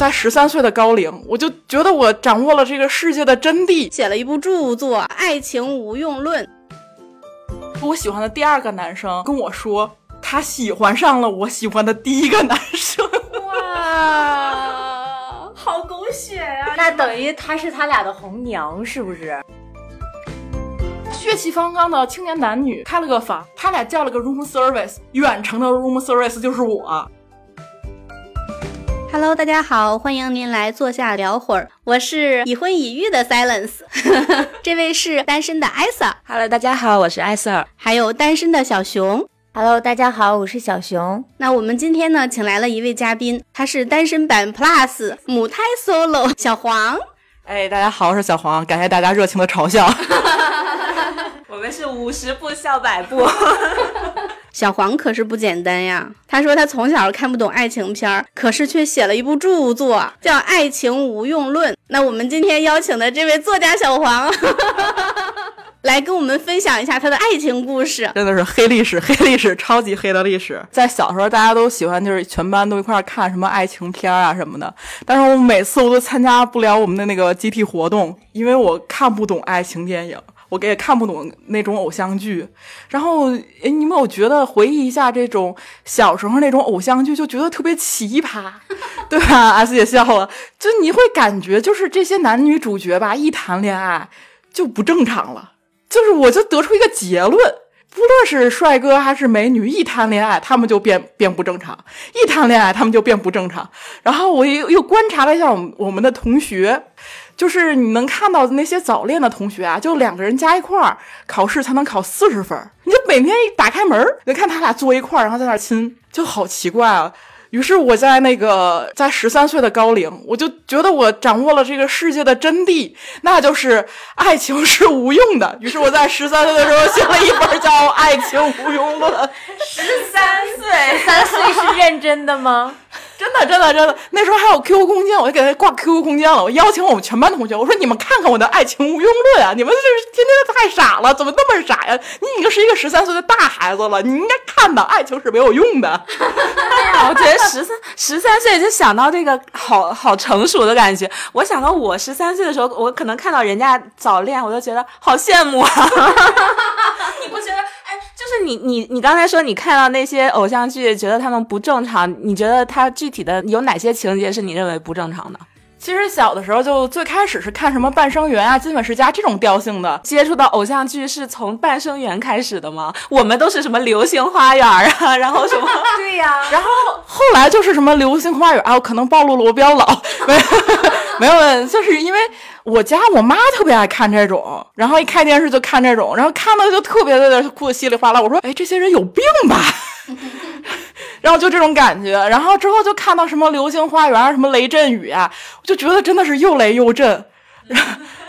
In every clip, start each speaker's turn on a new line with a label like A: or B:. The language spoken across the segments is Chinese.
A: 在十三岁的高龄，我就觉得我掌握了这个世界的真谛，
B: 写了一部著作《爱情无用论》。
A: 我喜欢的第二个男生跟我说，他喜欢上了我喜欢的第一个男生。
B: 哇，好狗血呀！
C: 那等于他是他俩的红娘，是不是？
A: 血气方刚的青年男女开了个房，他俩叫了个 room service，远程的 room service 就是我。
B: Hello，大家好，欢迎您来坐下聊会儿。我是已婚已育的 Silence，这位是单身的艾萨。
D: Hello，大家好，我是艾瑟尔。
B: 还有单身的小熊。
C: Hello，大家好，我是小熊。
B: 那我们今天呢，请来了一位嘉宾，他是单身版 Plus 母胎 solo 小黄。
A: 哎，大家好，我是小黄，感谢大家热情的嘲笑。
D: 我们是五十步笑百步。
B: 小黄可是不简单呀！他说他从小看不懂爱情片儿，可是却写了一部著作，叫《爱情无用论》。那我们今天邀请的这位作家小黄，来跟我们分享一下他的爱情故事。
A: 真的是黑历史，黑历史，超级黑的历史。在小时候，大家都喜欢，就是全班都一块儿看什么爱情片啊什么的。但是我每次我都参加不了我们的那个集体活动，因为我看不懂爱情电影。我也看不懂那种偶像剧，然后哎，你们有觉得回忆一下这种小时候那种偶像剧，就觉得特别奇葩，对吧？阿四也笑了，就你会感觉就是这些男女主角吧，一谈恋爱就不正常了。就是我就得出一个结论，不论是帅哥还是美女，一谈恋爱他们就变变不正常，一谈恋爱他们就变不正常。然后我又又观察了一下我们我们的同学。就是你能看到的那些早恋的同学啊，就两个人加一块儿考试才能考四十分，你就每天一打开门，你就看他俩坐一块儿，然后在那亲，就好奇怪啊。于是我在那个在十三岁的高龄，我就觉得我掌握了这个世界的真谛，那就是爱情是无用的。于是我在 十三岁的时候写了一本叫《爱情无用论》。
C: 十三岁，三岁是认真的吗？
A: 真的，真的，真的，那时候还有 QQ 空间，我就给他挂 QQ 空间了。我邀请我们全班同学，我说你们看看我的爱情无用论啊！你们这是天天太傻了，怎么那么傻呀？你已经是一个十三岁的大孩子了，你应该看的，爱情是没有用的。
D: 对呀，我觉得十三十三岁就想到这个好好成熟的感觉。我想到我十三岁的时候，我可能看到人家早恋，我就觉得好羡慕啊。你不觉得？是你你你刚才说你看到那些偶像剧，觉得他们不正常，你觉得他具体的有哪些情节是你认为不正常的？
A: 其实小的时候就最开始是看什么《半生缘》啊、《金粉世家》这种调性的，
D: 接触到偶像剧是从《半生缘》开始的吗？我们都是什么《流星花园》啊，然后什么？
C: 对呀、啊，
A: 然后后来就是什么《流星花园》啊，我可能暴露了我比较老，没有没有，就是因为我家我妈特别爱看这种，然后一开电视就看这种，然后看的就特别的哭的稀里哗啦。我说，哎，这些人有病吧？然后就这种感觉，然后之后就看到什么《流星花园》什么雷阵雨啊，我就觉得真的是又雷又震。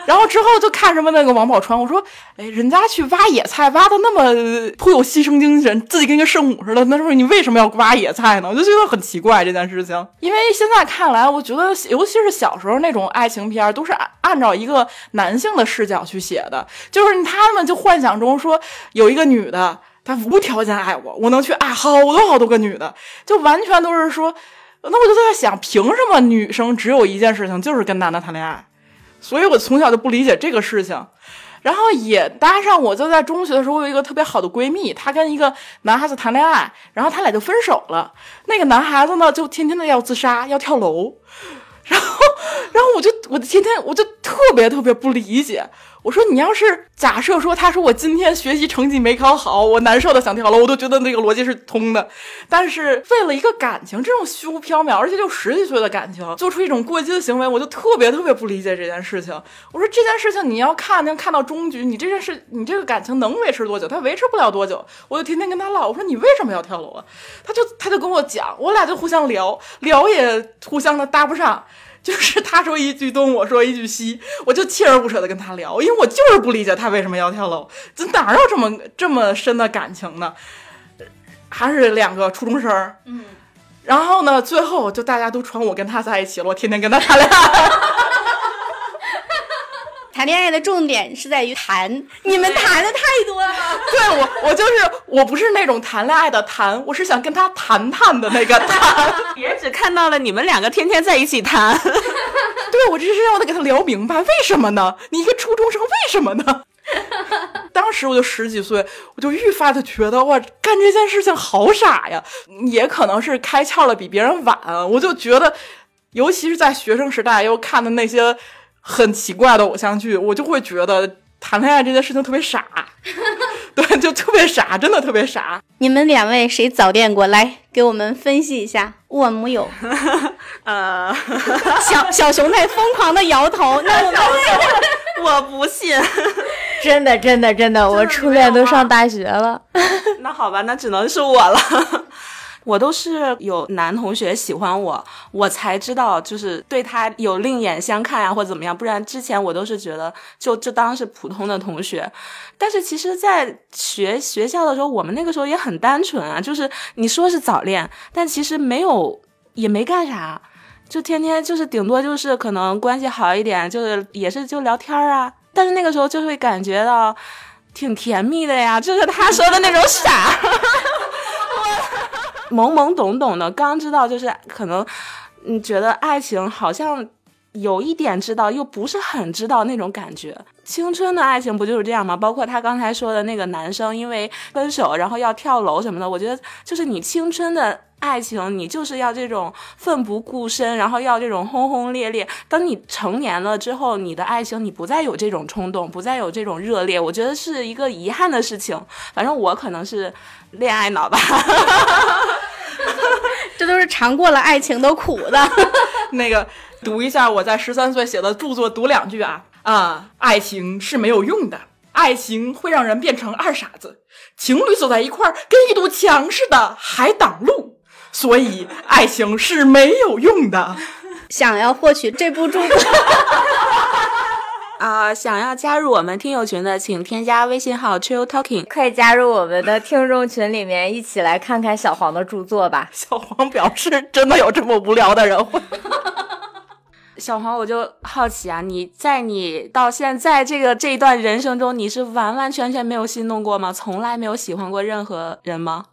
A: 然后之后就看什么那个王宝钏，我说，哎，人家去挖野菜挖的那么颇有牺牲精神，自己跟个圣母似的，那时候你为什么要挖野菜呢？我就觉得很奇怪这件事情。因为现在看来，我觉得尤其是小时候那种爱情片，都是按按照一个男性的视角去写的，就是他们就幻想中说有一个女的。他无条件爱我，我能去爱好多好多个女的，就完全都是说，那我就在想，凭什么女生只有一件事情，就是跟男的谈恋爱？所以我从小就不理解这个事情，然后也搭上，我就在中学的时候，我有一个特别好的闺蜜，她跟一个男孩子谈恋爱，然后他俩就分手了。那个男孩子呢，就天天的要自杀，要跳楼，然后，然后我就，我天天我就特别特别不理解。我说你要是假设说，他说我今天学习成绩没考好，我难受的想跳楼，我都觉得那个逻辑是通的。但是为了一个感情，这种虚无缥缈，而且就十几岁的感情，做出一种过激的行为，我就特别特别不理解这件事情。我说这件事情你要看，能看到终局，你这件事，你这个感情能维持多久？他维持不了多久。我就天天跟他唠，我说你为什么要跳楼啊？他就他就跟我讲，我俩就互相聊聊，也互相的搭不上。就是他说一句东，我说一句西，我就锲而不舍的跟他聊，因为我就是不理解他为什么要跳楼，这哪有这么这么深的感情呢？还是两个初中生，嗯，然后呢，最后就大家都传我跟他在一起了，我天天跟他谈恋爱。
B: 谈恋爱的重点是在于谈，你们谈的太多了。
A: 对我，我就是我不是那种谈恋爱的谈，我是想跟他谈谈的那个谈。
D: 也只看到了你们两个天天在一起谈。
A: 对我这是要得给他聊明白，为什么呢？你一个初中生，为什么呢？当时我就十几岁，我就愈发的觉得哇，干这件事情好傻呀！也可能是开窍了比别人晚，我就觉得，尤其是在学生时代又看的那些很奇怪的偶像剧，我就会觉得谈恋爱这件事情特别傻，对，就特别傻，真的特别傻。
B: 你们两位谁早恋过来给我们分析一下？我木有，
D: 呃，
B: 小小熊在疯狂的摇头。那我们
D: 我不信。
C: 真的，真的，真的，我初恋都上大学了。
D: 那好吧，那只能是我了。我都是有男同学喜欢我，我才知道就是对他有另眼相看呀，或者怎么样。不然之前我都是觉得就就当是普通的同学。但是其实，在学学校的时候，我们那个时候也很单纯啊，就是你说是早恋，但其实没有也没干啥，就天天就是顶多就是可能关系好一点，就是也是就聊天啊。但是那个时候就会感觉到挺甜蜜的呀，就是他说的那种傻，懵懵懂懂的，刚知道就是可能，你，觉得爱情好像有一点知道，又不是很知道那种感觉。青春的爱情不就是这样吗？包括他刚才说的那个男生，因为分手然后要跳楼什么的，我觉得就是你青春的。爱情，你就是要这种奋不顾身，然后要这种轰轰烈烈。等你成年了之后，你的爱情你不再有这种冲动，不再有这种热烈，我觉得是一个遗憾的事情。反正我可能是恋爱脑吧，
B: 这都是尝过了爱情的苦的。
A: 那 个 读一下我在十三岁写的著作，读两句啊啊！爱情是没有用的，爱情会让人变成二傻子。情侣走在一块儿，跟一堵墙似的，还挡路。所以，爱情是没有用的。
B: 想要获取这部著作
D: 啊，想要加入我们听友群的，请添加微信号 chill talking，
C: 可以加入我们的听众群里面，一起来看看小黄的著作吧。
A: 小黄表示，真的有这么无聊的人会。
D: 小黄，我就好奇啊，你在你到现在这个这一段人生中，你是完完全全没有心动过吗？从来没有喜欢过任何人吗？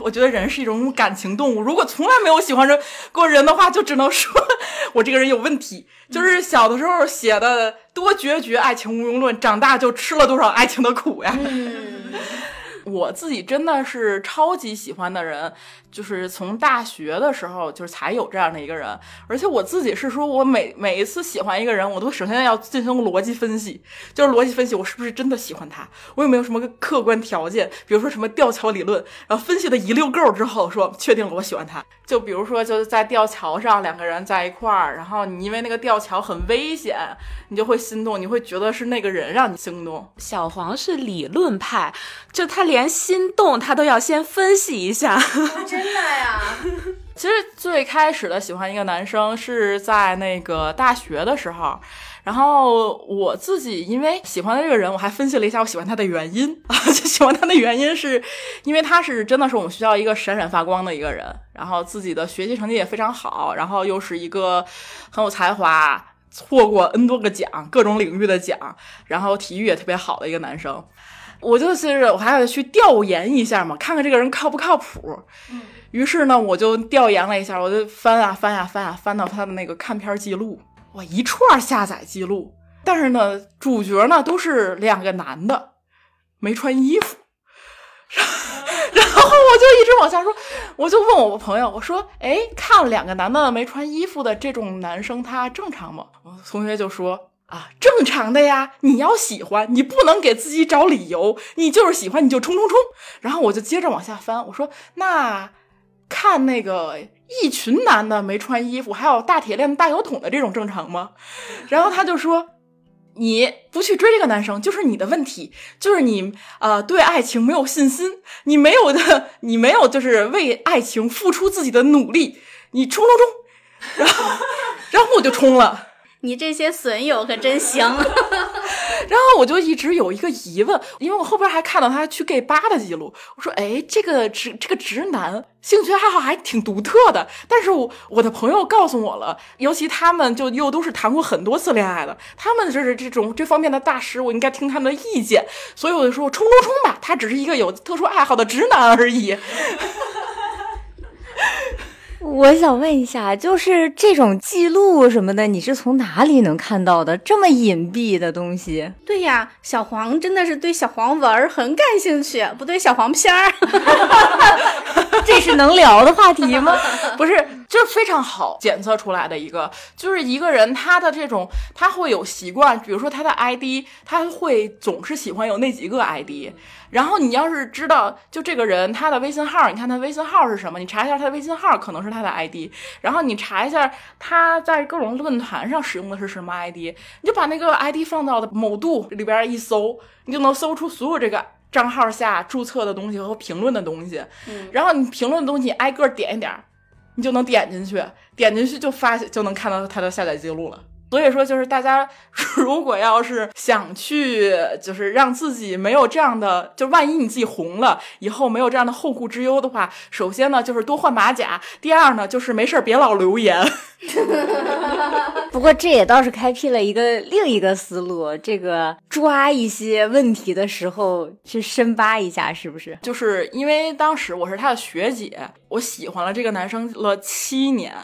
A: 我觉得人是一种感情动物，如果从来没有喜欢过人的话，就只能说 我这个人有问题。就是小的时候写的多决绝，爱情无用论，长大就吃了多少爱情的苦呀。我自己真的是超级喜欢的人，就是从大学的时候就是才有这样的一个人，而且我自己是说，我每每一次喜欢一个人，我都首先要进行逻辑分析，就是逻辑分析我是不是真的喜欢他，我有没有什么客观条件，比如说什么吊桥理论，然后分析的一溜够之后，说确定了我喜欢他。就比如说就是在吊桥上两个人在一块儿，然后你因为那个吊桥很危险，你就会心动，你会觉得是那个人让你心动。
D: 小黄是理论派，就他连心动他都要先分析一下。
B: 真的呀？
A: 其实最开始的喜欢一个男生是在那个大学的时候。然后我自己因为喜欢的这个人，我还分析了一下我喜欢他的原因啊，就喜欢他的原因是因为他是真的是我们学校一个闪闪发光的一个人，然后自己的学习成绩也非常好，然后又是一个很有才华，错过 N 多个奖，各种领域的奖，然后体育也特别好的一个男生。我就是我还要去调研一下嘛，看看这个人靠不靠谱。于是呢，我就调研了一下，我就翻啊翻啊翻啊翻到他的那个看片记录。哇，一串下载记录，但是呢，主角呢都是两个男的，没穿衣服。然后我就一直往下说，我就问我朋友，我说：“哎，看了两个男的没穿衣服的这种男生，他正常吗？”我同学就说：“啊，正常的呀，你要喜欢，你不能给自己找理由，你就是喜欢，你就冲冲冲。”然后我就接着往下翻，我说：“那看那个。”一群男的没穿衣服，还有大铁链、大油桶的这种正常吗？然后他就说：“你不去追这个男生，就是你的问题，就是你呃对爱情没有信心，你没有的，你没有就是为爱情付出自己的努力，你冲冲冲！” 然后，然后我就冲了。
B: 你这些损友可真行。
A: 然 然后我就一直有一个疑问，因为我后边还看到他去 gay 吧的记录，我说，哎，这个直这个直男兴趣爱好还挺独特的。但是我我的朋友告诉我了，尤其他们就又都是谈过很多次恋爱的，他们就是这种这方面的大师，我应该听他们的意见。所以我就说，冲冲冲吧，他只是一个有特殊爱好的直男而已。
C: 我想问一下，就是这种记录什么的，你是从哪里能看到的？这么隐蔽的东西？
B: 对呀，小黄真的是对小黄文儿很感兴趣，不对小黄片儿。
C: 这是能聊的话题吗？
A: 不是，就是非常好检测出来的一个，就是一个人他的这种他会有习惯，比如说他的 ID，他会总是喜欢有那几个 ID。然后你要是知道，就这个人他的微信号，你看他微信号是什么？你查一下他的微信号，可能是他的 ID。然后你查一下他在各种论坛上使用的是什么 ID，你就把那个 ID 放到某度里边一搜，你就能搜出所有这个账号下注册的东西和评论的东西。
B: 嗯，
A: 然后你评论的东西挨个点一点，你就能点进去，点进去就发就能看到他的下载记录了。所以说，就是大家 如果要是想去，就是让自己没有这样的，就万一你自己红了以后没有这样的后顾之忧的话，首先呢就是多换马甲，第二呢就是没事别老留言。
C: 不过这也倒是开辟了一个另一个思路，这个抓一些问题的时候去深扒一下，是不是？
A: 就是因为当时我是他的学姐，我喜欢了这个男生了七年。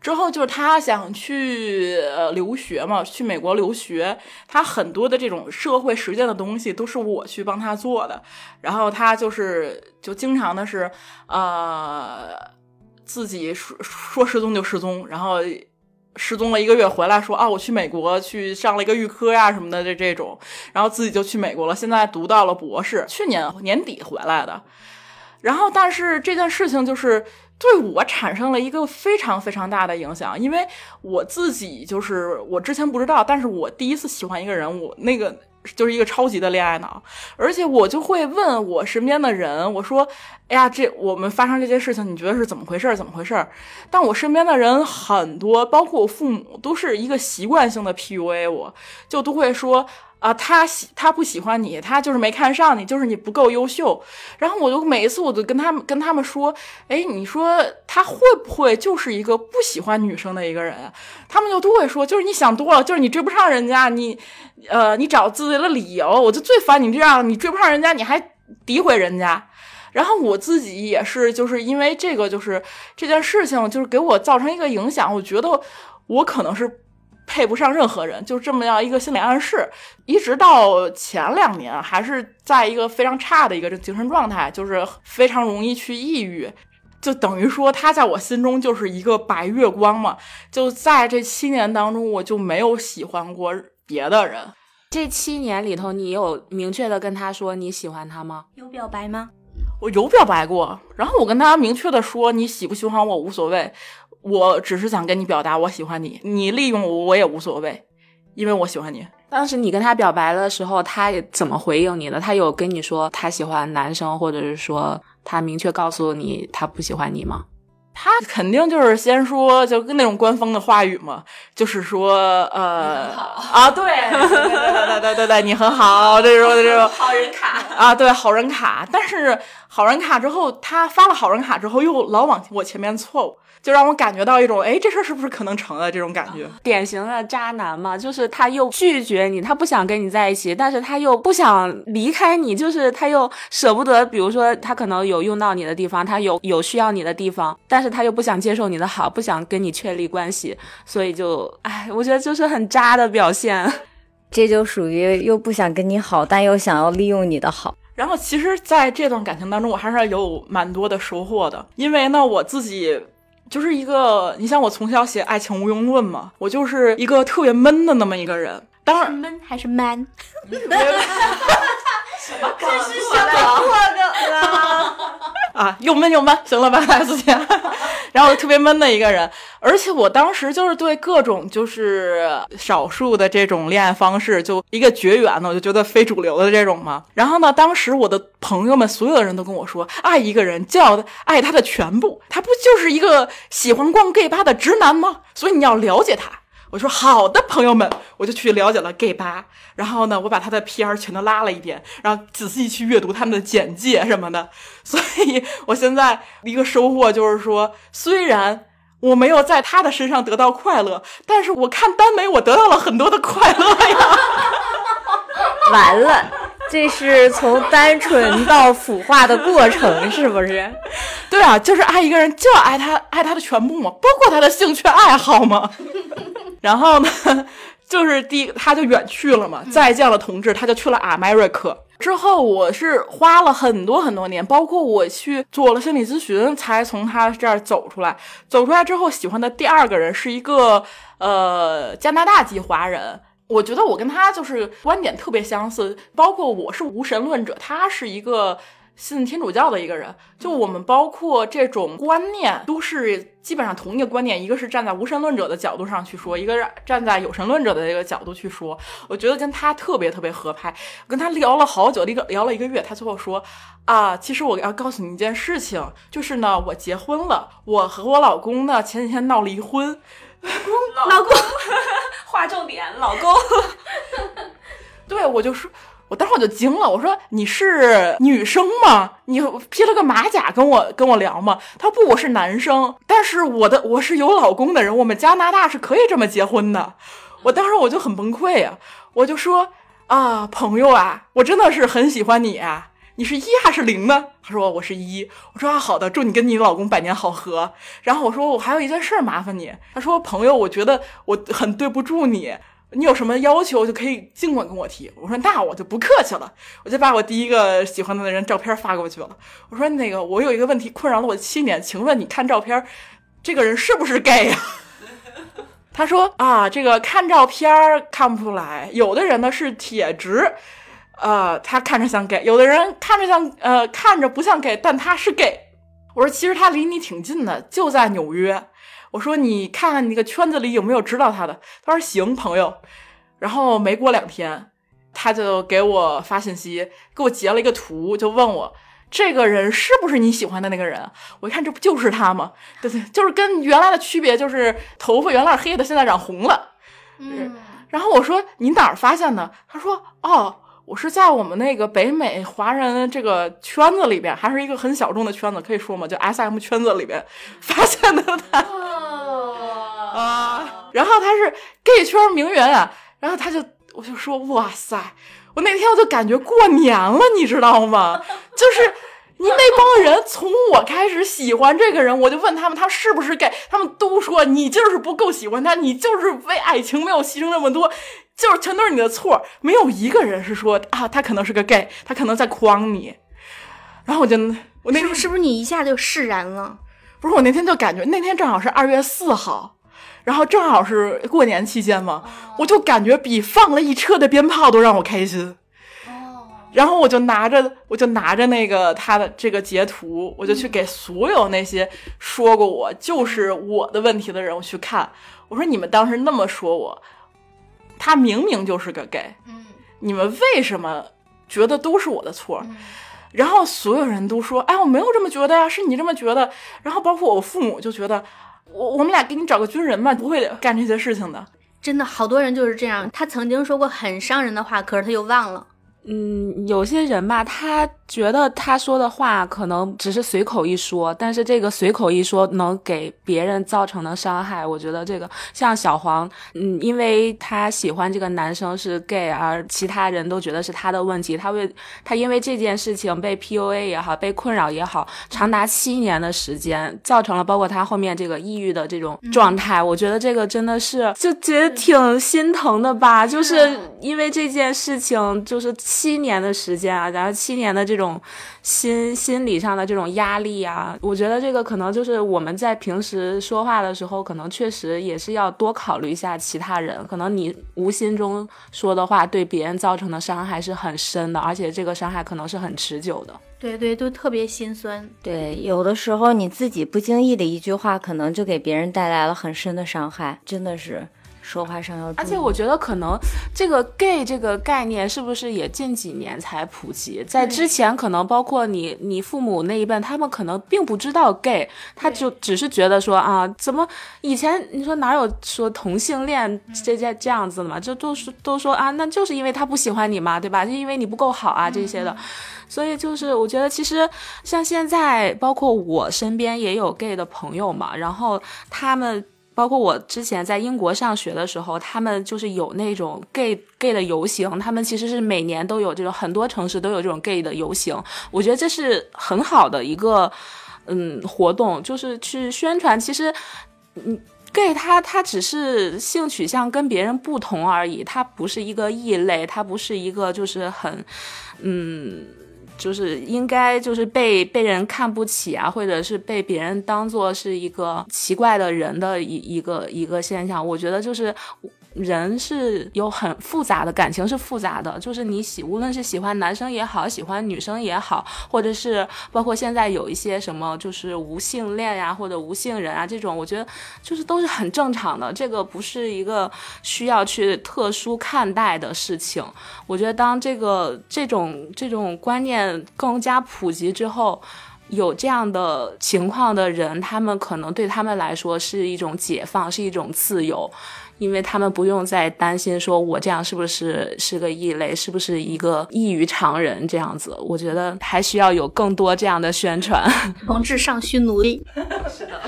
A: 之后就是他想去呃留学嘛，去美国留学，他很多的这种社会实践的东西都是我去帮他做的。然后他就是就经常的是呃自己说说失踪就失踪，然后失踪了一个月回来说啊我去美国去上了一个预科呀什么的这这种，然后自己就去美国了，现在读到了博士，去年年底回来的。然后但是这件事情就是。对我产生了一个非常非常大的影响，因为我自己就是我之前不知道，但是我第一次喜欢一个人，我那个就是一个超级的恋爱脑，而且我就会问我身边的人，我说：“哎呀，这我们发生这件事情，你觉得是怎么回事？怎么回事？”但我身边的人很多，包括我父母，都是一个习惯性的 PUA，我就都会说。啊，他喜他不喜欢你，他就是没看上你，就是你不够优秀。然后我就每一次我都跟他们跟他们说，哎，你说他会不会就是一个不喜欢女生的一个人？他们就都会说，就是你想多了，就是你追不上人家，你呃，你找自己的理由。我就最烦你这样，你追不上人家，你还诋毁人家。然后我自己也是，就是因为这个，就是这件事情，就是给我造成一个影响。我觉得我可能是。配不上任何人，就这么样一个心理暗示，一直到前两年还是在一个非常差的一个精神状态，就是非常容易去抑郁，就等于说他在我心中就是一个白月光嘛。就在这七年当中，我就没有喜欢过别的人。
D: 这七年里头，你有明确的跟他说你喜欢他吗？
B: 有表白吗？
A: 我有表白过，然后我跟他明确的说你喜不喜欢我无所谓。我只是想跟你表达我喜欢你，你利用我我也无所谓，因为我喜欢你。
D: 当时你跟他表白的时候，他怎么回应你的？他有跟你说他喜欢男生，或者是说他明确告诉你他不喜欢你吗？
A: 他肯定就是先说，就跟那种官方的话语嘛，就是说，呃，啊，对，对对对对对，你很好，这种这种
D: 好人卡
A: 啊，对，好人卡。但是好人卡之后，他发了好人卡之后，又老往我前面凑。就让我感觉到一种，哎，这事儿是不是可能成了这种感觉？
D: 典型的渣男嘛，就是他又拒绝你，他不想跟你在一起，但是他又不想离开你，就是他又舍不得。比如说，他可能有用到你的地方，他有有需要你的地方，但是他又不想接受你的好，不想跟你确立关系，所以就，哎，我觉得就是很渣的表现。
C: 这就属于又不想跟你好，但又想要利用你的好。
A: 然后，其实在这段感情当中，我还是有蛮多的收获的，因为呢，我自己。就是一个，你像我从小写爱情无用论嘛，我就是一个特别闷的那么一个人。当然，
B: 闷还是 man？
A: 什么？
C: 这是什么破梗啊？
A: 啊，又闷又闷，行了吧，S 姐。然后特别闷的一个人，而且我当时就是对各种就是少数的这种恋爱方式就一个绝缘的，我就觉得非主流的这种嘛。然后呢，当时我的朋友们所有的人都跟我说，爱一个人就要爱他的全部，他不就是一个喜欢逛 gay 吧的直男吗？所以你要了解他。我说好的，朋友们，我就去了解了 gay 吧。然后呢，我把他的 PR 全都拉了一遍，然后仔细去阅读他们的简介什么的。所以我现在一个收获就是说，虽然我没有在他的身上得到快乐，但是我看耽美，我得到了很多的快乐呀。
C: 完了，这是从单纯到腐化的过程，是不是？
A: 对啊，就是爱一个人就要爱他，爱他的全部嘛，包括他的兴趣爱好嘛。然后呢，就是第，他就远去了嘛，再见了同志，他就去了 America。之后我是花了很多很多年，包括我去做了心理咨询，才从他这儿走出来。走出来之后，喜欢的第二个人是一个呃加拿大籍华人。我觉得我跟他就是观点特别相似，包括我是无神论者，他是一个信天主教的一个人。就我们包括这种观念都是基本上同一个观念，一个是站在无神论者的角度上去说，一个是站在有神论者的这个角度去说。我觉得跟他特别特别合拍，跟他聊了好久，一个聊了一个月，他最后说啊，其实我要告诉你一件事情，就是呢，我结婚了，我和我老公呢前几天闹离婚。
D: 老公，划 重点，老公。
A: 对，我就说，我当时我就惊了，我说你是女生吗？你披了个马甲跟我跟我聊吗？他说不，我是男生，但是我的我是有老公的人，我们加拿大是可以这么结婚的。我当时我就很崩溃呀，我就说啊，朋友啊，我真的是很喜欢你啊。你是一还是零呢？他说我是一。我说啊，好的，祝你跟你老公百年好合。然后我说我还有一件事麻烦你。他说朋友，我觉得我很对不住你，你有什么要求就可以尽管跟我提。我说那我就不客气了，我就把我第一个喜欢的人照片发过去了。我说那个我有一个问题困扰了我七年，请问你看照片，这个人是不是 gay 呀？他说啊，这个看照片看不出来，有的人呢是铁直。呃，他看着像 gay，有的人看着像呃，看着不像 gay，但他是 gay。我说其实他离你挺近的，就在纽约。我说你看看你那个圈子里有没有知道他的？他说行，朋友。然后没过两天，他就给我发信息，给我截了一个图，就问我这个人是不是你喜欢的那个人？我一看这不就是他吗？对对，就是跟原来的区别就是头发原来是黑的，现在染红了。
B: 嗯，
A: 然后我说你哪儿发现的？他说哦。我是在我们那个北美华人这个圈子里边，还是一个很小众的圈子，可以说吗？就 S M 圈子里边 发现的他啊，然后他是 gay 圈名媛啊，然后他就我就说哇塞，我那天我就感觉过年了，你知道吗？就是你那帮人从我开始喜欢这个人，我就问他们他是不是 gay，他们都说你就是不够喜欢他，你就是为爱情没有牺牲那么多。就是全都是你的错，没有一个人是说啊，他可能是个 gay，他可能在诓你。然后我就我那
B: 是不是不是你一下就释然了？
A: 不是我那天就感觉那天正好是二月四号，然后正好是过年期间嘛，我就感觉比放了一车的鞭炮都让我开心。
B: 哦，
A: 然后我就拿着我就拿着那个他的这个截图，我就去给所有那些说过我就是我的问题的人我去看，我说你们当时那么说我。他明明就是个 gay，
B: 嗯，
A: 你们为什么觉得都是我的错？然后所有人都说，哎，我没有这么觉得呀，是你这么觉得。然后包括我父母就觉得，我我们俩给你找个军人吧，不会干这些事情的。
B: 真的，好多人就是这样。他曾经说过很伤人的话，可是他又忘了。
D: 嗯，有些人吧，他觉得他说的话可能只是随口一说，但是这个随口一说能给别人造成的伤害，我觉得这个像小黄，嗯，因为他喜欢这个男生是 gay，而其他人都觉得是他的问题，他为他因为这件事情被 PUA 也好，被困扰也好，长达七年的时间，造成了包括他后面这个抑郁的这种状态，我觉得这个真的是就觉得挺心疼的吧，就是因为这件事情，就是。七年的时间啊，然后七年的这种心心理上的这种压力啊，我觉得这个可能就是我们在平时说话的时候，可能确实也是要多考虑一下其他人。可能你无心中说的话，对别人造成的伤害是很深的，而且这个伤害可能是很持久的。
B: 对对，都特别心酸。
C: 对，有的时候你自己不经意的一句话，可能就给别人带来了很深的伤害，真的是。说话上要。
D: 而且我觉得可能这个 gay 这个概念是不是也近几年才普及？在之前可能包括你你父母那一辈，他们可能并不知道 gay，他就只是觉得说啊，怎么以前你说哪有说同性恋这这这样子的嘛？就都是都说啊，那就是因为他不喜欢你嘛，对吧？就因为你不够好啊这些的。所以就是我觉得其实像现在，包括我身边也有 gay 的朋友嘛，然后他们。包括我之前在英国上学的时候，他们就是有那种 gay gay 的游行，他们其实是每年都有这种，很多城市都有这种 gay 的游行。我觉得这是很好的一个嗯活动，就是去宣传。其实，嗯，gay 他他只是性取向跟别人不同而已，他不是一个异类，他不是一个就是很嗯。就是应该就是被被人看不起啊，或者是被别人当做是一个奇怪的人的一一个一个现象。我觉得就是。人是有很复杂的感情，是复杂的。就是你喜，无论是喜欢男生也好，喜欢女生也好，或者是包括现在有一些什么，就是无性恋呀，或者无性人啊，这种，我觉得就是都是很正常的。这个不是一个需要去特殊看待的事情。我觉得当这个这种这种观念更加普及之后，有这样的情况的人，他们可能对他们来说是一种解放，是一种自由。因为他们不用再担心说，我这样是不是是个异类，是不是一个异于常人这样子？我觉得还需要有更多这样的宣传。
B: 同志尚需努力。
D: 是的。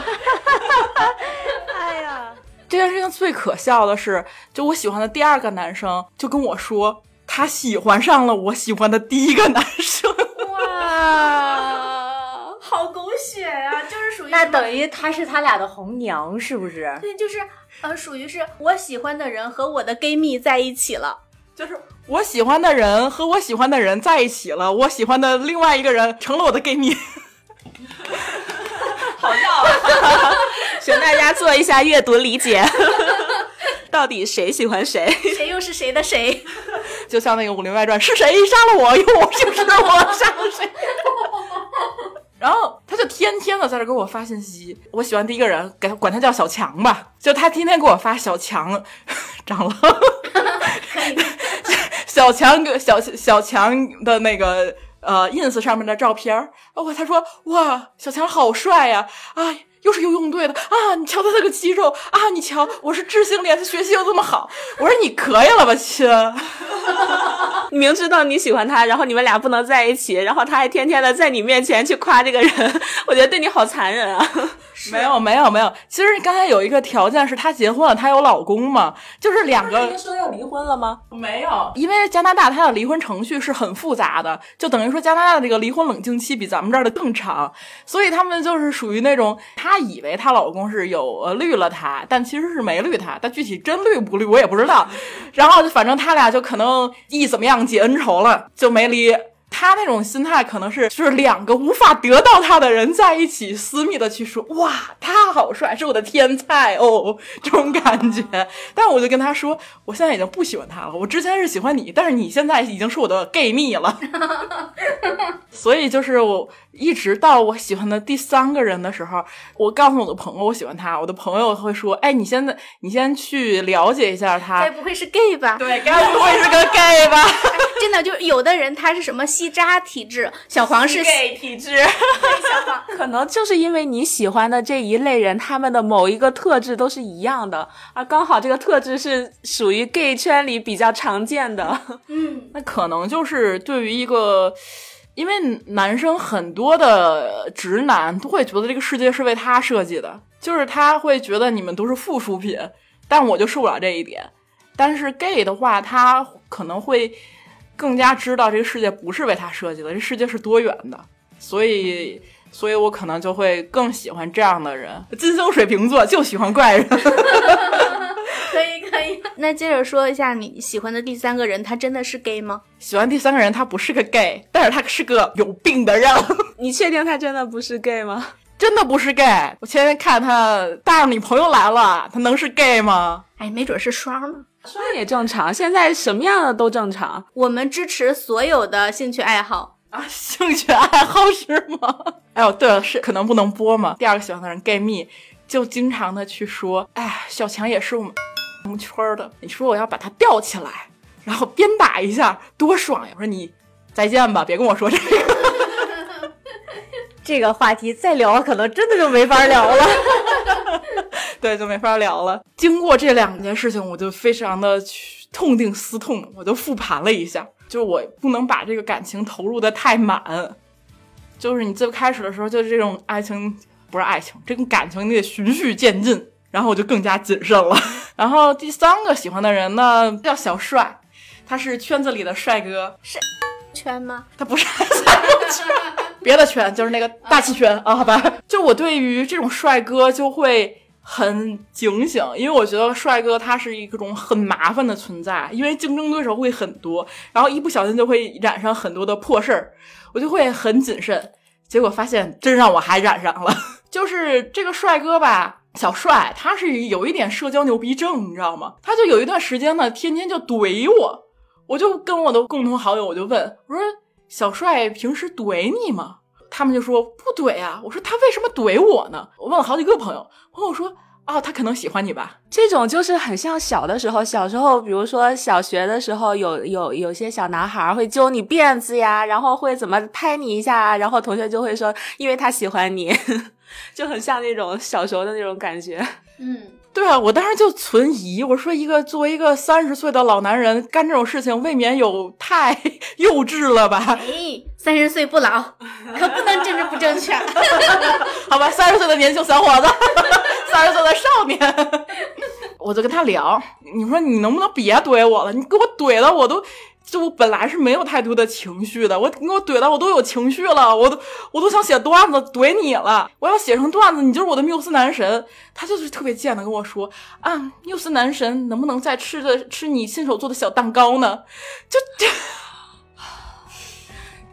A: 哎呀，这件事情最可笑的是，就我喜欢的第二个男生就跟我说，他喜欢上了我喜欢的第一个男生。
B: 哇，好狗血呀！于
C: 那等于他是他俩的红娘，是不是？
B: 对，就是。呃，属于是我喜欢的人和我的 gay 蜜在一起了，
A: 就是我喜欢的人和我喜欢的人在一起了，我喜欢的另外一个人成了我的 gay 蜜，
D: 好笑啊！请大家做一下阅读理解，到底谁喜欢谁？
B: 谁又是谁的谁？
A: 就像那个《武林外传》，是谁杀了我？又我是我杀了谁？然后他就天天的在这给我发信息。我喜欢第一个人，给他管他叫小强吧。就他天天给我发小强 长了，小强给小小强的那个呃 ins 上面的照片包括他说哇，小强好帅呀！哎。又是游泳队的啊！你瞧他那个肌肉啊！你瞧，我是智性恋，他学习又这么好。我说你可以了吧，亲。
D: 明知道你喜欢他，然后你们俩不能在一起，然后他还天天的在你面前去夸这个人，我觉得对你好残忍啊！
A: 没有没有没有，其实刚才有一个条件是她结婚了，她有老公嘛，就是两个。
D: 说要离婚了吗？
A: 没有，因为加拿大她的离婚程序是很复杂的，就等于说加拿大的这个离婚冷静期比咱们这儿的更长，所以他们就是属于那种她以为她老公是有呃绿了她，但其实是没绿她，但具体真绿不绿我也不知道。然后反正他俩就可能一怎么样解恩仇了，就没离。他那种心态可能是，就是两个无法得到他的人在一起，私密的去说，哇，他好帅，是我的天才哦，这种感觉。但我就跟他说，我现在已经不喜欢他了，我之前是喜欢你，但是你现在已经是我的 gay 蜜了。所以就是我一直到我喜欢的第三个人的时候，我告诉我的朋友我喜欢他，我的朋友会说，哎，你现在你先去了解一下他，
B: 该不会是 gay 吧？
A: 对，该不会是个 gay 吧？
B: 真的，就有的人他是什么？西渣体质，小黄是
D: gay 体质，小黄可能就是因为你喜欢的这一类人，他们的某一个特质都是一样的，而刚好这个特质是属于 gay 圈里比较常见的。
B: 嗯，
A: 那可能就是对于一个，因为男生很多的直男都会觉得这个世界是为他设计的，就是他会觉得你们都是附属品，但我就受不了这一点。但是 gay 的话，他可能会。更加知道这个世界不是为他设计的，这世界是多元的，所以，所以我可能就会更喜欢这样的人。金星水瓶座就喜欢怪人，
B: 可以可以。那接着说一下你喜欢的第三个人，他真的是 gay 吗？
A: 喜欢第三个人，他不是个 gay，但是他是个有病的人。
D: 你确定他真的不是 gay 吗？
A: 真的不是 gay。我前天看他带上女朋友来了，他能是 gay 吗？
B: 哎，没准是双呢。
D: 双也正常，现在什么样的都正常。
B: 我们支持所有的兴趣爱好
A: 啊，兴趣爱好是吗？哎呦，对了，是可能不能播吗？第二个喜欢的人 gay 蜜就经常的去说，哎，小强也是我们成圈儿的。你说我要把他吊起来，然后鞭打一下，多爽呀！我说你再见吧，别跟我说这个。
C: 这个话题再聊，可能真的就没法聊了。
A: 对，就没法聊了。经过这两件事情，我就非常的痛定思痛，我就复盘了一下，就是我不能把这个感情投入的太满。就是你最开始的时候，就是这种爱情不是爱情，这种感情你得循序渐进，然后我就更加谨慎了。然后第三个喜欢的人呢，叫小帅，他是圈子里的帅哥，
B: 是圈吗？
A: 他不是圈，别的圈就是那个大气圈啊，好吧。就我对于这种帅哥就会很警醒，因为我觉得帅哥他是一种很麻烦的存在，因为竞争对手会很多，然后一不小心就会染上很多的破事儿，我就会很谨慎。结果发现真让我还染上了，就是这个帅哥吧，小帅，他是有一点社交牛逼症，你知道吗？他就有一段时间呢，天天就怼我，我就跟我的共同好友我就问我说。小帅平时怼你吗？他们就说不怼啊。我说他为什么怼我呢？我问了好几个朋友，朋友说啊，他可能喜欢你吧。
D: 这种就是很像小的时候，小时候，比如说小学的时候，有有有些小男孩会揪你辫子呀，然后会怎么拍你一下，然后同学就会说，因为他喜欢你，就很像那种小时候的那种感觉。
B: 嗯。
A: 对啊，我当时就存疑，我说一个作为一个三十岁的老男人干这种事情，未免有太幼稚了吧？
B: 哎，三十岁不老，可不能政治不正确。
A: 好吧，三十岁的年轻小伙子，三十岁的少年，我就跟他聊，你说你能不能别怼我了？你给我怼的我都。就我本来是没有太多的情绪的，我你给我怼到我都有情绪了，我都我都想写段子怼你了。我要写成段子，你就是我的缪斯男神。他就是特别贱的跟我说啊，缪斯男神能不能再吃的吃你亲手做的小蛋糕呢？就这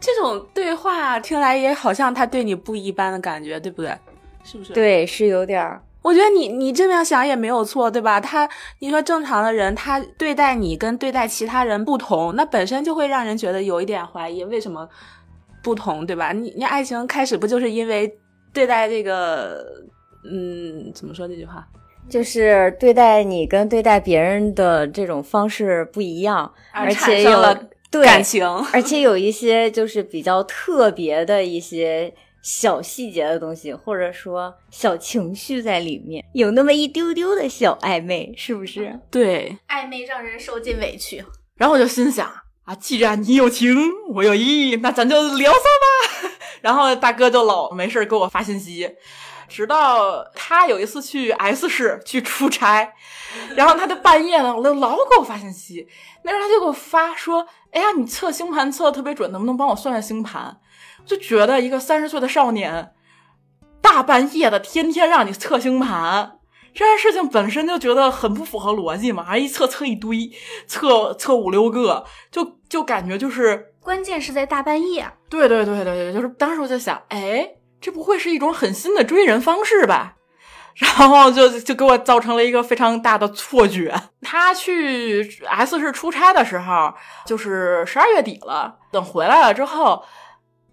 D: 这种对话听来也好像他对你不一般的感觉，对不对？是不是？
C: 对，是有点儿。
D: 我觉得你你这么样想也没有错，对吧？他你说正常的人，他对待你跟对待其他人不同，那本身就会让人觉得有一点怀疑，为什么不同，对吧？你你爱情开始不就是因为对待这个，嗯，怎么说这句话？
C: 就是对待你跟对待别人的这种方式不一样，而且有
D: 感情，
C: 而且有一些就是比较特别的一些。小细节的东西，或者说小情绪在里面，有那么一丢丢的小暧昧，是不是？
A: 对，
B: 暧昧让人受尽委屈。
A: 然后我就心想啊，既然你有情，我有意，那咱就聊骚吧。然后大哥就老没事给我发信息，直到他有一次去 S 市去出差，然后他就半夜呢，我就老给我发信息。那时候他就给我发说：“哎呀，你测星盘测的特别准，能不能帮我算算星盘？”就觉得一个三十岁的少年，大半夜的天天让你测星盘，这件事情本身就觉得很不符合逻辑嘛。还一测测一堆，测测五六个，就就感觉就是，
B: 关键是在大半夜。
A: 对对对对对，就是当时我就想，哎，这不会是一种很新的追人方式吧？然后就就给我造成了一个非常大的错觉。他去 S 市出差的时候，就是十二月底了，等回来了之后。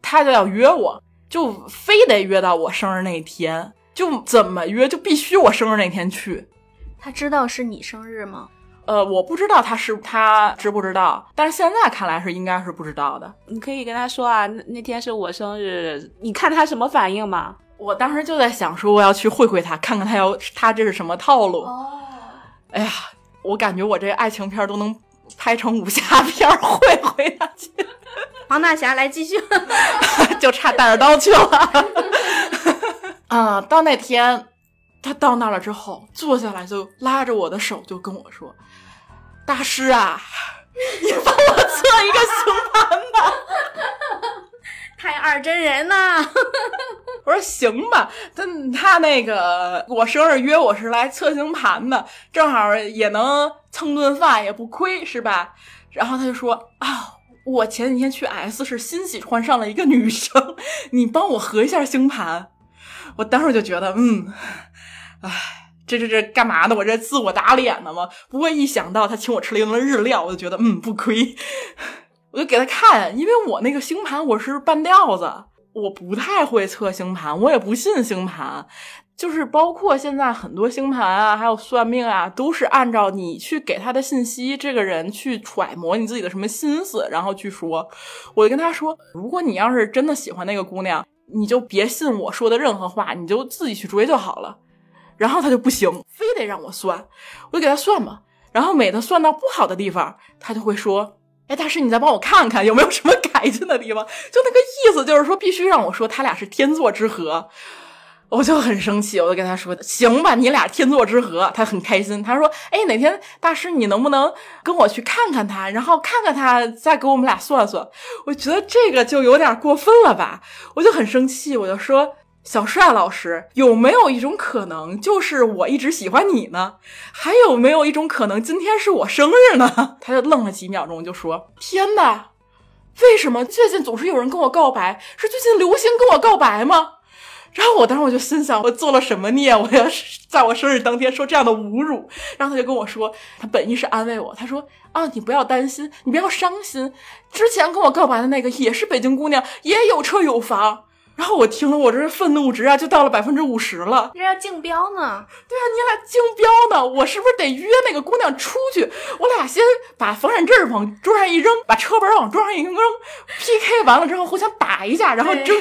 A: 他就要约我，就非得约到我生日那天，就怎么约就必须我生日那天去。
B: 他知道是你生日吗？
A: 呃，我不知道他是他知不知道，但是现在看来是应该是不知道的。
D: 你可以跟他说啊，那那天是我生日，你看他什么反应嘛？
A: 我当时就在想说，我要去会会他，看看他要他这是什么套路。
B: 哦，
A: 哎呀，我感觉我这爱情片都能拍成武侠片，会回他去。
B: 黄大侠来继续，
A: 就差带着刀去了。啊，到那天他到那了之后，坐下来就拉着我的手就跟我说：“大师啊，你帮我做一个星盘吧。”
B: 太二真人呐！
A: 我说行吧，他他那个我生日约我是来测星盘的，正好也能蹭顿饭，也不亏是吧？然后他就说啊。我前几天去 S 是欣喜欢上了一个女生，你帮我合一下星盘。我当时就觉得，嗯，哎，这这这干嘛呢？我这自我打脸呢吗？不过一想到他请我吃了一顿日料，我就觉得，嗯，不亏。我就给他看，因为我那个星盘我是半吊子，我不太会测星盘，我也不信星盘。就是包括现在很多星盘啊，还有算命啊，都是按照你去给他的信息，这个人去揣摩你自己的什么心思，然后去说。我就跟他说，如果你要是真的喜欢那个姑娘，你就别信我说的任何话，你就自己去追就好了。然后他就不行，非得让我算，我就给他算吧。然后每次算到不好的地方，他就会说：“哎，大师，你再帮我看看有没有什么改进的地方。”就那个意思，就是说必须让我说他俩是天作之合。我就很生气，我就跟他说：“行吧，你俩天作之合。”他很开心，他说：“哎，哪天大师你能不能跟我去看看他，然后看看他，再给我们俩算算？”我觉得这个就有点过分了吧，我就很生气，我就说。小帅老师，有没有一种可能，就是我一直喜欢你呢？还有没有一种可能，今天是我生日呢？他就愣了几秒钟，就说：“天哪，为什么最近总是有人跟我告白？是最近流行跟我告白吗？”然后我当时我就心想，我做了什么孽？我要在我生日当天说这样的侮辱？然后他就跟我说，他本意是安慰我，他说：“啊，你不要担心，你不要伤心，之前跟我告白的那个也是北京姑娘，也有车有房。”然后我听了，我这愤怒值啊就到了百分之五十了。
B: 这要竞标呢？
A: 对啊，你俩竞标呢？我是不是得约那个姑娘出去？我俩先把房产证往桌上一扔，把车本往桌上一扔，PK 完了之后互相打一架，然后争，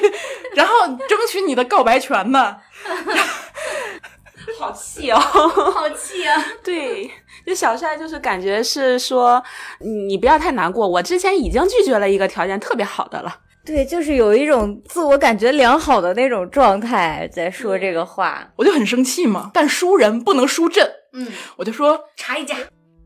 A: 然后争取你的告白权呢？
D: 好气哦，
B: 好气啊！
D: 对，这小帅就是感觉是说，你不要太难过，我之前已经拒绝了一个条件特别好的了。
C: 对，就是有一种自我感觉良好的那种状态在说这个话，
A: 我就很生气嘛。但输人不能输阵，
B: 嗯，
A: 我就说
B: 查一架，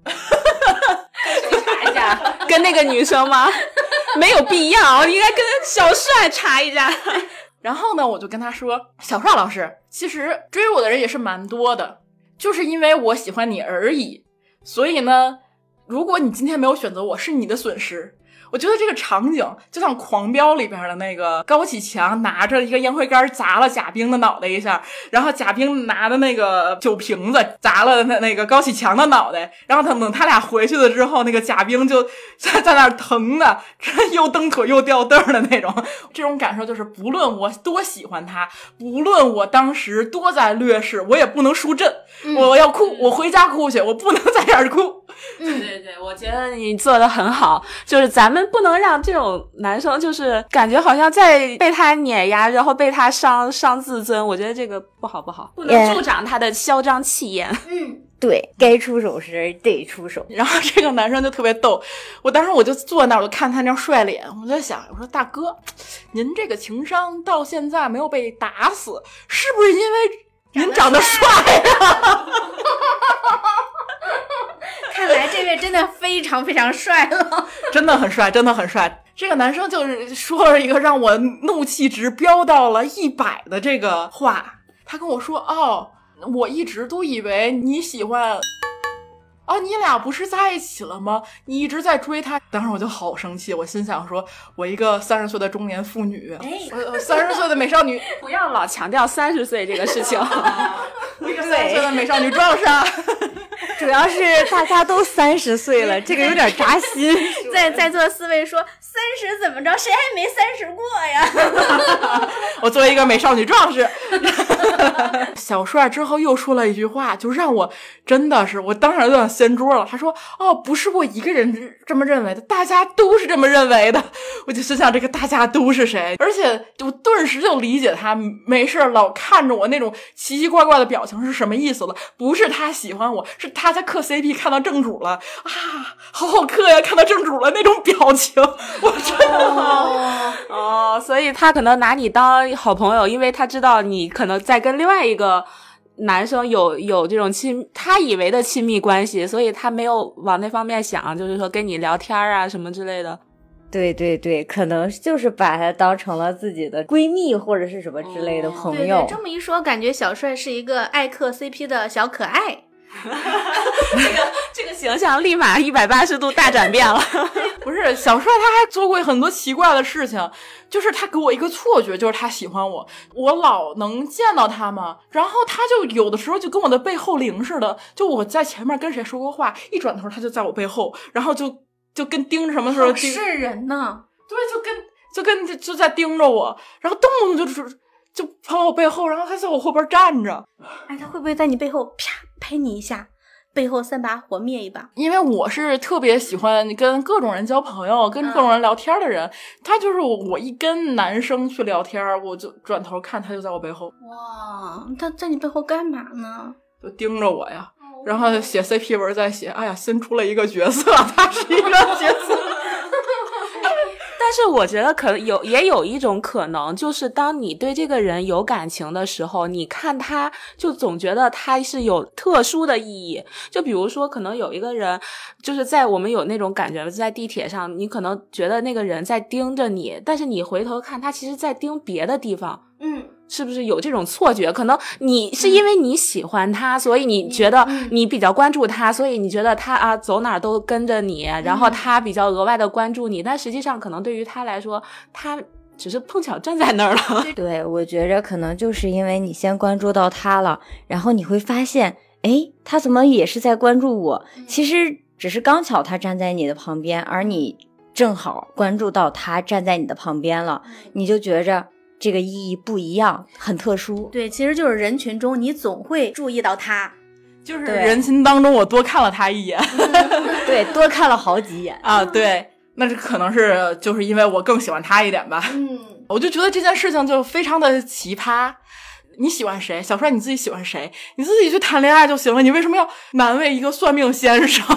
D: 查一架，跟那个女生吗？没有必要，应该跟小帅查一架。
A: 然后呢，我就跟他说，小帅老师，其实追我的人也是蛮多的，就是因为我喜欢你而已。所以呢，如果你今天没有选择我，是你的损失。我觉得这个场景就像《狂飙》里边的那个高启强拿着一个烟灰缸砸了贾冰的脑袋一下，然后贾冰拿的那个酒瓶子砸了那那个高启强的脑袋，然后他等他俩回去了之后，那个贾冰就在在那疼的，又蹬腿又掉凳的那种。这种感受就是，不论我多喜欢他，不论我当时多在劣势，我也不能输阵。我要哭，我回家哭去，我不能在这儿哭。
D: 对对对，我觉得你做的很好，就是咱们不能让这种男生，就是感觉好像在被他碾压，然后被他伤伤自尊。我觉得这个不好不好，不能助长他的嚣张气焰。
B: 嗯，
C: 对该出手时得出手。
A: 然后这个男生就特别逗，我当时我就坐那儿，我就看他那张帅脸，我在想，我说大哥，您这个情商到现在没有被打死，是不是因为您长得帅呀？
B: 看来这位真的非常非常帅了，
A: 真的很帅，真的很帅。这个男生就是说了一个让我怒气值飙到了一百的这个话，他跟我说：“哦，我一直都以为你喜欢，哦，你俩不是在一起了吗？你一直在追他。”当时我就好生气，我心想说：“我一个三十岁的中年妇女，呃，三十岁的美少女，
D: 不要老强调三十岁这个事情，
A: 一个三十岁的美少女撞上。”
C: 主要是大家都三十岁了，这个有点扎心。
B: 在在座四位说三十怎么着？谁还没三十过呀？
A: 我作为一个美少女壮士，小帅之后又说了一句话，就让我真的是我当时就想掀桌了。他说：“哦，不是我一个人这么认为的，大家都是这么认为的。”我就心想，这个大家都是谁？而且我顿时就理解他没事老看着我那种奇奇怪怪的表情是什么意思了。不是他喜欢我，是他。在磕 CP 看到正主了啊，好好磕呀！看到正主了那种表情，我真的
D: 哦，所以他可能拿你当好朋友，因为他知道你可能在跟另外一个男生有有这种亲，他以为的亲密关系，所以他没有往那方面想，就是说跟你聊天啊什么之类的。
C: 对对对，可能就是把她当成了自己的闺蜜或者是什么之类的朋友。
B: 这么一说，感觉小帅是一个爱磕 CP 的小可爱。
D: 这个这个形象立马一百八十度大转变了。
A: 不是小帅，他还做过很多奇怪的事情，就是他给我一个错觉，就是他喜欢我。我老能见到他嘛，然后他就有的时候就跟我的背后灵似的，就我在前面跟谁说过话，一转头他就在我背后，然后就就跟盯着什么时候
B: 是人呢？
A: 对，就跟就跟就在盯着我，然后动不动就是。就跑我背后，然后还在我后边站着。
B: 哎，他会不会在你背后啪拍你一下，背后三把火灭一把？
A: 因为我是特别喜欢跟各种人交朋友、跟各种人聊天的人。他就是我，我一跟男生去聊天，我就转头看他就在我背后，
B: 哇，他在你背后干嘛呢？
A: 就盯着我呀。然后写 CP 文再写，哎呀，新出了一个角色，他是一个角色。
D: 但是我觉得可能有也有一种可能，就是当你对这个人有感情的时候，你看他就总觉得他是有特殊的意义。就比如说，可能有一个人，就是在我们有那种感觉，在地铁上，你可能觉得那个人在盯着你，但是你回头看，他其实在盯别的地方。
B: 嗯，
D: 是不是有这种错觉？可能你是因为你喜欢他，所以你觉得你比较关注他，所以你觉得他啊走哪儿都跟着你，然后他比较额外的关注你。但实际上，可能对于他来说，他只是碰巧站在那儿了。
C: 对，我觉着可能就是因为你先关注到他了，然后你会发现，哎，他怎么也是在关注我？其实只是刚巧他站在你的旁边，而你正好关注到他站在你的旁边了，你就觉着。这个意义不一样，很特殊。
B: 对，其实就是人群中你总会注意到他，
A: 就是人群当中我多看了他一眼，
C: 对，多看了好几眼
A: 啊。对，那这可能是就是因为我更喜欢他一点吧。
B: 嗯，
A: 我就觉得这件事情就非常的奇葩。你喜欢谁，小帅你自己喜欢谁，你自己去谈恋爱就行了。你为什么要难为一个算命先生？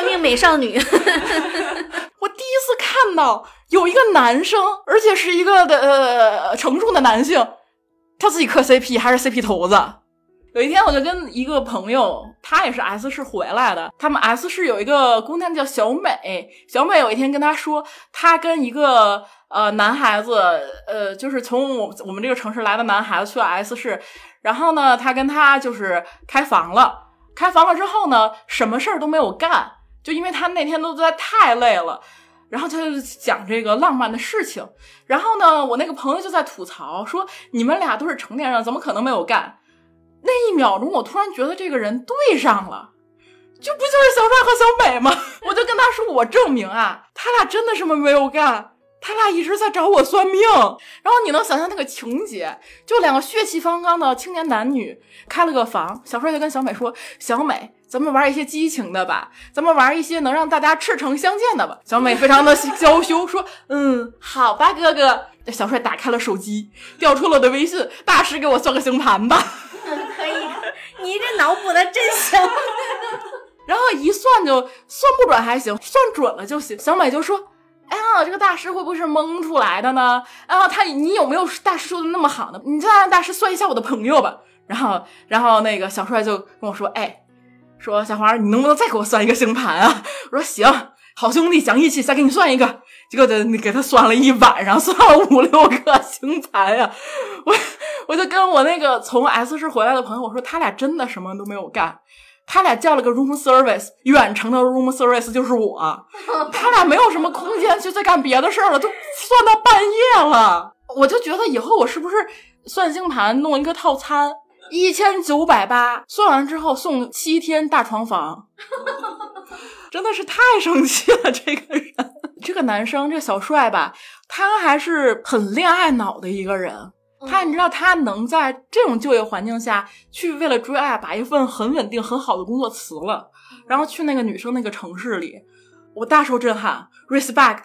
B: 算命美少女。
A: 我第一次看到有一个男生，而且是一个的呃成熟的男性，他自己磕 CP 还是 CP 头子。有一天我就跟一个朋友，他也是 S 市回来的，他们 S 市有一个姑娘叫小美，小美有一天跟他说，她跟一个呃男孩子，呃就是从我我们这个城市来的男孩子去了 S 市，然后呢，他跟他就是开房了，开房了之后呢，什么事儿都没有干。就因为他那天都在太累了，然后他就讲这个浪漫的事情。然后呢，我那个朋友就在吐槽说：“你们俩都是成年人，怎么可能没有干？”那一秒钟，我突然觉得这个人对上了，这不就是小帅和小美吗？我就跟他说：“我证明啊，他俩真的什么没有干，他俩一直在找我算命。”然后你能想象那个情节，就两个血气方刚的青年男女开了个房，小帅就跟小美说：“小美。”咱们玩一些激情的吧，咱们玩一些能让大家赤诚相见的吧。小美非常的 娇羞，说：“嗯，好吧，哥哥。”小帅打开了手机，调出了我的微信，大师给我算个星盘吧。
B: 可以，你这脑补的真行。
A: 然后一算就算不准还行，算准了就行。小美就说：“哎呀，这个大师会不会是蒙出来的呢？啊，他你有没有大师说的那么好呢？你再让大师算一下我的朋友吧。”然后，然后那个小帅就跟我说：“哎。”说小花，你能不能再给我算一个星盘啊？我说行，好兄弟讲义气，再给你算一个。结果你给他算了一晚上，算了五六个星盘呀。我我就跟我那个从 S 市回来的朋友我说，他俩真的什么都没有干，他俩叫了个 room service，远程的 room service 就是我，他俩没有什么空间去再干别的事儿了，都算到半夜了。我就觉得以后我是不是算星盘弄一个套餐？一千九百八，算完之后送七天大床房，真的是太生气了。这个人，这个男生，这个小帅吧，他还是很恋爱脑的一个人。他，你知道，他能在这种就业环境下去为了追爱，把一份很稳定、很好的工作辞了，然后去那个女生那个城市里，我大受震撼，respect。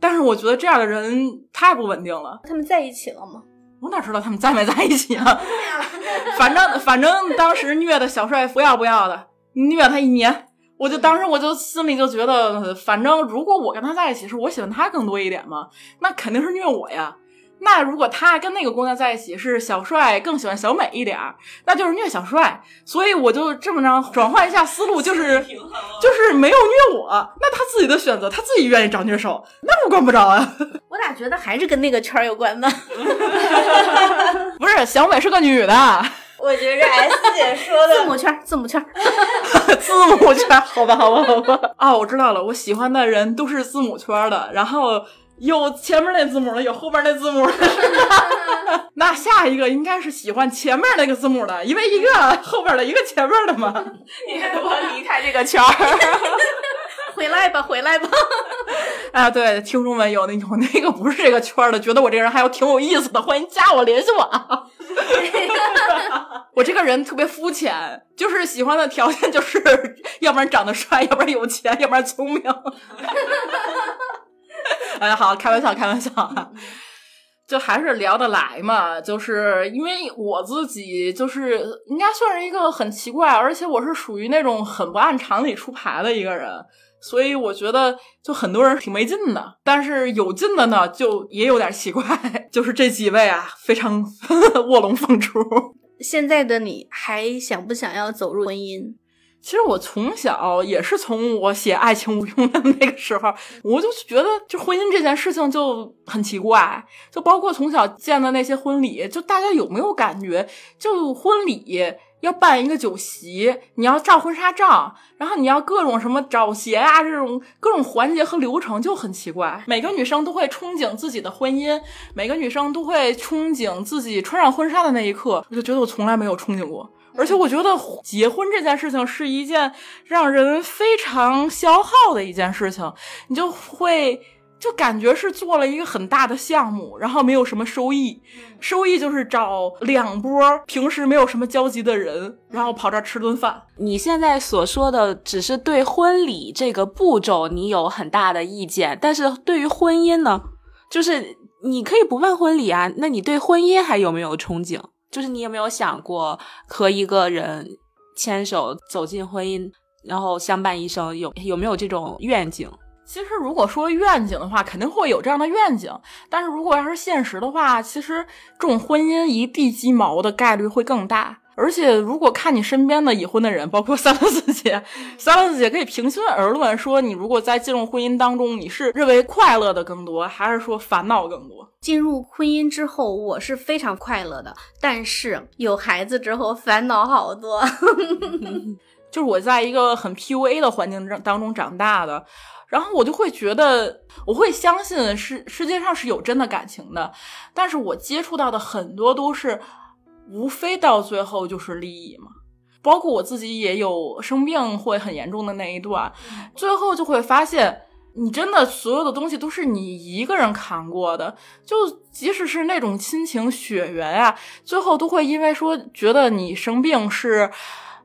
A: 但是我觉得这样的人太不稳定了。
B: 他们在一起了吗？
A: 我哪知道他们在没在一起啊？反正反正当时虐的小帅不要不要的，虐他一年，我就当时我就心里就觉得，反正如果我跟他在一起，是我喜欢他更多一点嘛，那肯定是虐我呀。那如果他跟那个姑娘在一起，是小帅更喜欢小美一点儿，那就是虐小帅。所以我就这么着转换一下思路，就是就是没有虐我，那他自己的选择，他自己愿意找虐手，那我管不着啊。
B: 我咋觉得还是跟那个圈儿有关呢？
A: 不是，小美是个女的。
C: 我觉着 S 姐说的
B: 字母圈，字母圈，
A: 字母圈，好吧，好吧，好吧。啊，我知道了，我喜欢的人都是字母圈的，然后。有前面那字母的，有后边那字母的，那下一个应该是喜欢前面那个字母的，因为一个后边的，一个前面的嘛。
D: 你我离开这个圈儿，
B: 回来吧，回来吧。
A: 啊，对，听众们有那有那个不是这个圈儿的，觉得我这个人还有挺有意思的，欢迎加我联系我啊。我这个人特别肤浅，就是喜欢的条件就是要不然长得帅，要不然有钱，要不然聪明。哎，好，开玩笑，开玩笑啊。就还是聊得来嘛，就是因为我自己就是应该算是一个很奇怪，而且我是属于那种很不按常理出牌的一个人，所以我觉得就很多人挺没劲的。但是有劲的呢，就也有点奇怪，就是这几位啊，非常 卧龙凤雏。
B: 现在的你还想不想要走入婚姻？
A: 其实我从小也是从我写《爱情无用论》那个时候，我就觉得就婚姻这件事情就很奇怪，就包括从小见的那些婚礼，就大家有没有感觉，就婚礼要办一个酒席，你要照婚纱照，然后你要各种什么找鞋啊，这种各种环节和流程就很奇怪。每个女生都会憧憬自己的婚姻，每个女生都会憧憬自己穿上婚纱的那一刻，我就觉得我从来没有憧憬过。而且我觉得结婚这件事情是一件让人非常消耗的一件事情，你就会就感觉是做了一个很大的项目，然后没有什么收益，收益就是找两波平时没有什么交集的人，然后跑这儿吃顿饭。
D: 你现在所说的只是对婚礼这个步骤你有很大的意见，但是对于婚姻呢，就是你可以不办婚礼啊，那你对婚姻还有没有憧憬？就是你有没有想过和一个人牵手走进婚姻，然后相伴一生？有有没有这种愿景？
A: 其实如果说愿景的话，肯定会有这样的愿景。但是如果要是现实的话，其实这种婚姻一地鸡毛的概率会更大。而且，如果看你身边的已婚的人，包括三乐子姐，三乐子姐可以平心而论说，你如果在进入婚姻当中，你是认为快乐的更多，还是说烦恼更多？
B: 进入婚姻之后，我是非常快乐的，但是有孩子之后烦恼好多。
A: 就是我在一个很 PUA 的环境当中长大的，然后我就会觉得，我会相信世世界上是有真的感情的，但是我接触到的很多都是。无非到最后就是利益嘛，包括我自己也有生病会很严重的那一段，最后就会发现，你真的所有的东西都是你一个人扛过的，就即使是那种亲情血缘啊，最后都会因为说觉得你生病是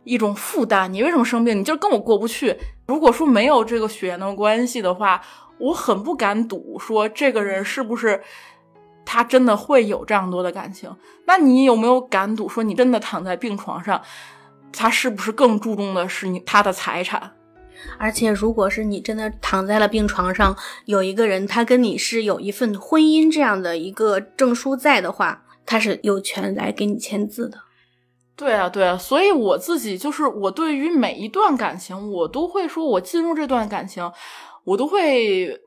A: 一种负担，你为什么生病？你就跟我过不去。如果说没有这个血缘的关系的话，我很不敢赌说这个人是不是。他真的会有这样多的感情？那你有没有敢赌说，你真的躺在病床上，他是不是更注重的是你他的财产？
B: 而且，如果是你真的躺在了病床上，有一个人他跟你是有一份婚姻这样的一个证书在的话，他是有权来给你签字的。
A: 对啊，对啊，所以我自己就是我对于每一段感情，我都会说，我进入这段感情，我都会。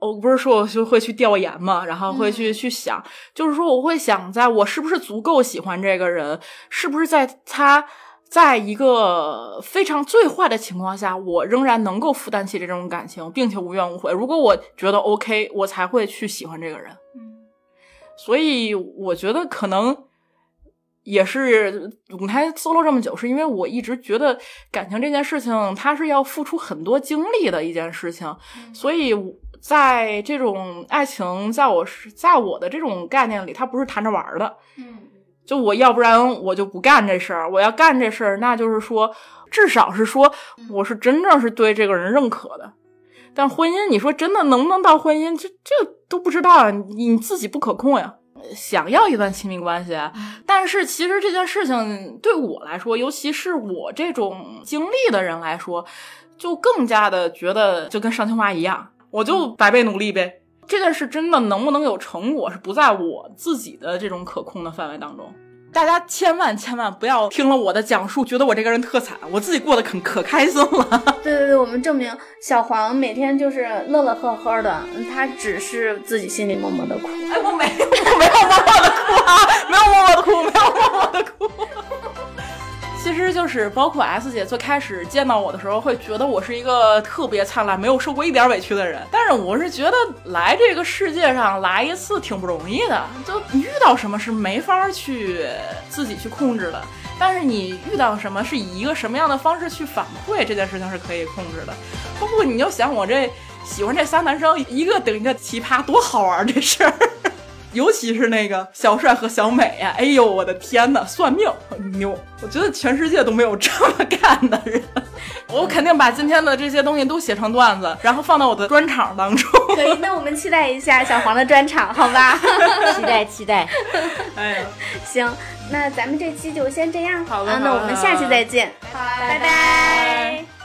A: 我不是说我就会去调研嘛，然后会去去想，就是说我会想，在我是不是足够喜欢这个人，是不是在他在一个非常最坏的情况下，我仍然能够负担起这种感情，并且无怨无悔。如果我觉得 OK，我才会去喜欢这个人。嗯，所以我觉得可能也是舞台 solo 这么久，是因为我一直觉得感情这件事情，它是要付出很多精力的一件事情，所以。在这种爱情，在我是在我的这种概念里，它不是谈着玩的。
B: 嗯，
A: 就我要不然我就不干这事儿，我要干这事儿，那就是说，至少是说我是真正是对这个人认可的。但婚姻，你说真的能不能到婚姻，这这都不知道啊，你自己不可控呀。想要一段亲密关系，但是其实这件事情对我来说，尤其是我这种经历的人来说，就更加的觉得就跟上清华一样。我就百倍努力呗，这件事真的能不能有成果，是不在我自己的这种可控的范围当中。大家千万千万不要听了我的讲述，觉得我这个人特惨，我自己过得可可开心了。
B: 对对对，我们证明小黄每天就是乐乐呵呵的，他只是自己心里默默的哭。
A: 哎，我没有，我没有默默的哭啊，没有默默的哭，没有默默的哭。其实就是包括 S 姐最开始见到我的时候，会觉得我是一个特别灿烂、没有受过一点委屈的人。但是我是觉得来这个世界上来一次挺不容易的，就遇到什么是没法去自己去控制的。但是你遇到什么是以一个什么样的方式去反馈这件事情是可以控制的。包括你就想我这喜欢这仨男生一个顶一个奇葩，多好玩这事儿。尤其是那个小帅和小美呀、哎呦我的天呐，算命很牛！我觉得全世界都没有这么干的人。我肯定把今天的这些东西都写成段子，然后放到我的专场当中。
B: 可以，那我们期待一下小黄的专场，好吧？
C: 期待期待，
A: 哎呀，
B: 行，那咱们这期就先这样。
A: 好了
B: 啊，那我们下期再见，拜拜。